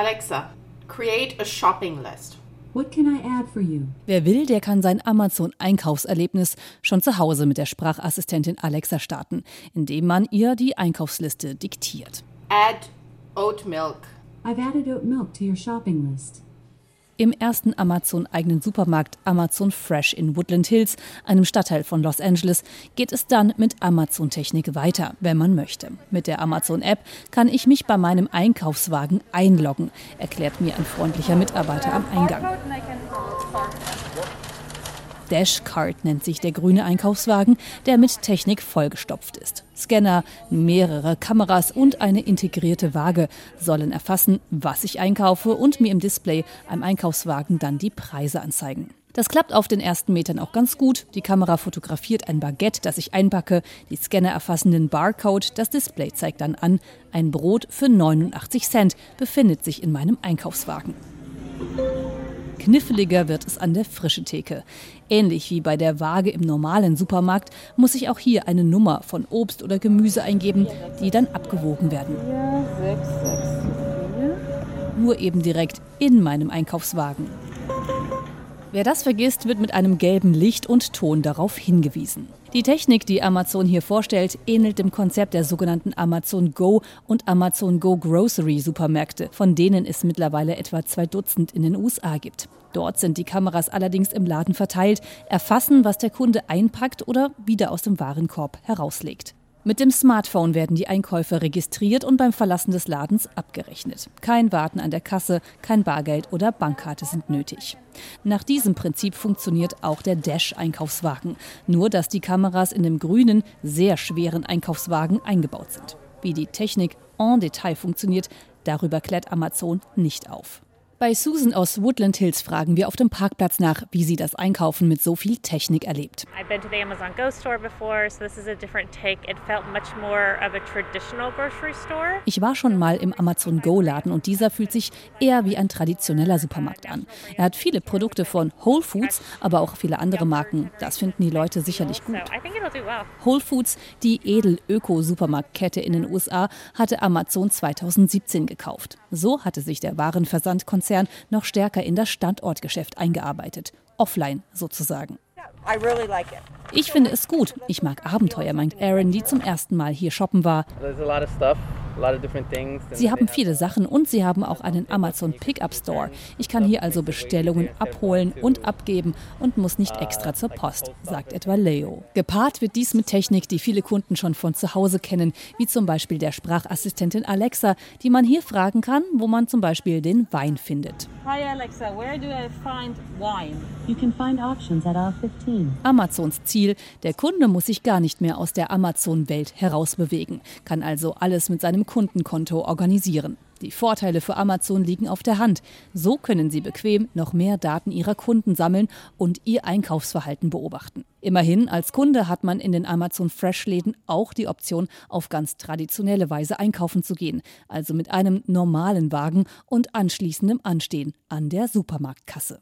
Alexa, create a shopping list. What can I add for you? Wer will, der kann sein Amazon-Einkaufserlebnis schon zu Hause mit der Sprachassistentin Alexa starten, indem man ihr die Einkaufsliste diktiert. Add oat milk. I've added oat milk to your shopping list. Im ersten Amazon-eigenen Supermarkt Amazon Fresh in Woodland Hills, einem Stadtteil von Los Angeles, geht es dann mit Amazon-Technik weiter, wenn man möchte. Mit der Amazon-App kann ich mich bei meinem Einkaufswagen einloggen, erklärt mir ein freundlicher Mitarbeiter am Eingang. Dashcard nennt sich der grüne Einkaufswagen, der mit Technik vollgestopft ist. Scanner, mehrere Kameras und eine integrierte Waage sollen erfassen, was ich einkaufe und mir im Display am Einkaufswagen dann die Preise anzeigen. Das klappt auf den ersten Metern auch ganz gut. Die Kamera fotografiert ein Baguette, das ich einpacke, die Scanner erfassen den Barcode, das Display zeigt dann an, ein Brot für 89 Cent befindet sich in meinem Einkaufswagen. Kniffliger wird es an der frische Theke. Ähnlich wie bei der Waage im normalen Supermarkt muss ich auch hier eine Nummer von Obst oder Gemüse eingeben, die dann abgewogen werden. Nur eben direkt in meinem Einkaufswagen. Wer das vergisst, wird mit einem gelben Licht und Ton darauf hingewiesen. Die Technik, die Amazon hier vorstellt, ähnelt dem Konzept der sogenannten Amazon Go und Amazon Go Grocery Supermärkte, von denen es mittlerweile etwa zwei Dutzend in den USA gibt. Dort sind die Kameras allerdings im Laden verteilt, erfassen, was der Kunde einpackt oder wieder aus dem Warenkorb herauslegt. Mit dem Smartphone werden die Einkäufe registriert und beim Verlassen des Ladens abgerechnet. Kein Warten an der Kasse, kein Bargeld oder Bankkarte sind nötig. Nach diesem Prinzip funktioniert auch der Dash-Einkaufswagen, nur dass die Kameras in dem grünen, sehr schweren Einkaufswagen eingebaut sind. Wie die Technik en Detail funktioniert, darüber klärt Amazon nicht auf. Bei Susan aus Woodland Hills fragen wir auf dem Parkplatz nach, wie sie das Einkaufen mit so viel Technik erlebt. I've been to the Amazon Go store before, so this is a different take. It felt much more of a traditional grocery store. Ich war schon mal im Amazon Go Laden und dieser fühlt sich eher wie ein traditioneller Supermarkt an. Er hat viele Produkte von Whole Foods, aber auch viele andere Marken. Das finden die Leute sicherlich gut. Whole Foods, die Edel-Öko-Supermarktkette in den USA, hatte Amazon 2017 gekauft. So hatte sich der Warenversandkonzern Konzern noch stärker in das Standortgeschäft eingearbeitet. Offline sozusagen. Ich finde es gut. Ich mag Abenteuer, meint Aaron, die zum ersten Mal hier shoppen war. Sie haben viele Sachen und sie haben auch einen Amazon Pickup Store. Ich kann hier also Bestellungen abholen und abgeben und muss nicht extra zur Post, sagt etwa Leo. Gepaart wird dies mit Technik, die viele Kunden schon von zu Hause kennen, wie zum Beispiel der Sprachassistentin Alexa, die man hier fragen kann, wo man zum Beispiel den Wein findet. Hi Alexa, where do I find wine? You can find options at aisle 15. Amazons Ziel, der Kunde muss sich gar nicht mehr aus der Amazon-Welt herausbewegen, kann also alles mit seinem Kundenkonto organisieren. Die Vorteile für Amazon liegen auf der Hand. So können Sie bequem noch mehr Daten Ihrer Kunden sammeln und Ihr Einkaufsverhalten beobachten. Immerhin, als Kunde hat man in den Amazon Fresh-Läden auch die Option, auf ganz traditionelle Weise einkaufen zu gehen, also mit einem normalen Wagen und anschließendem Anstehen an der Supermarktkasse.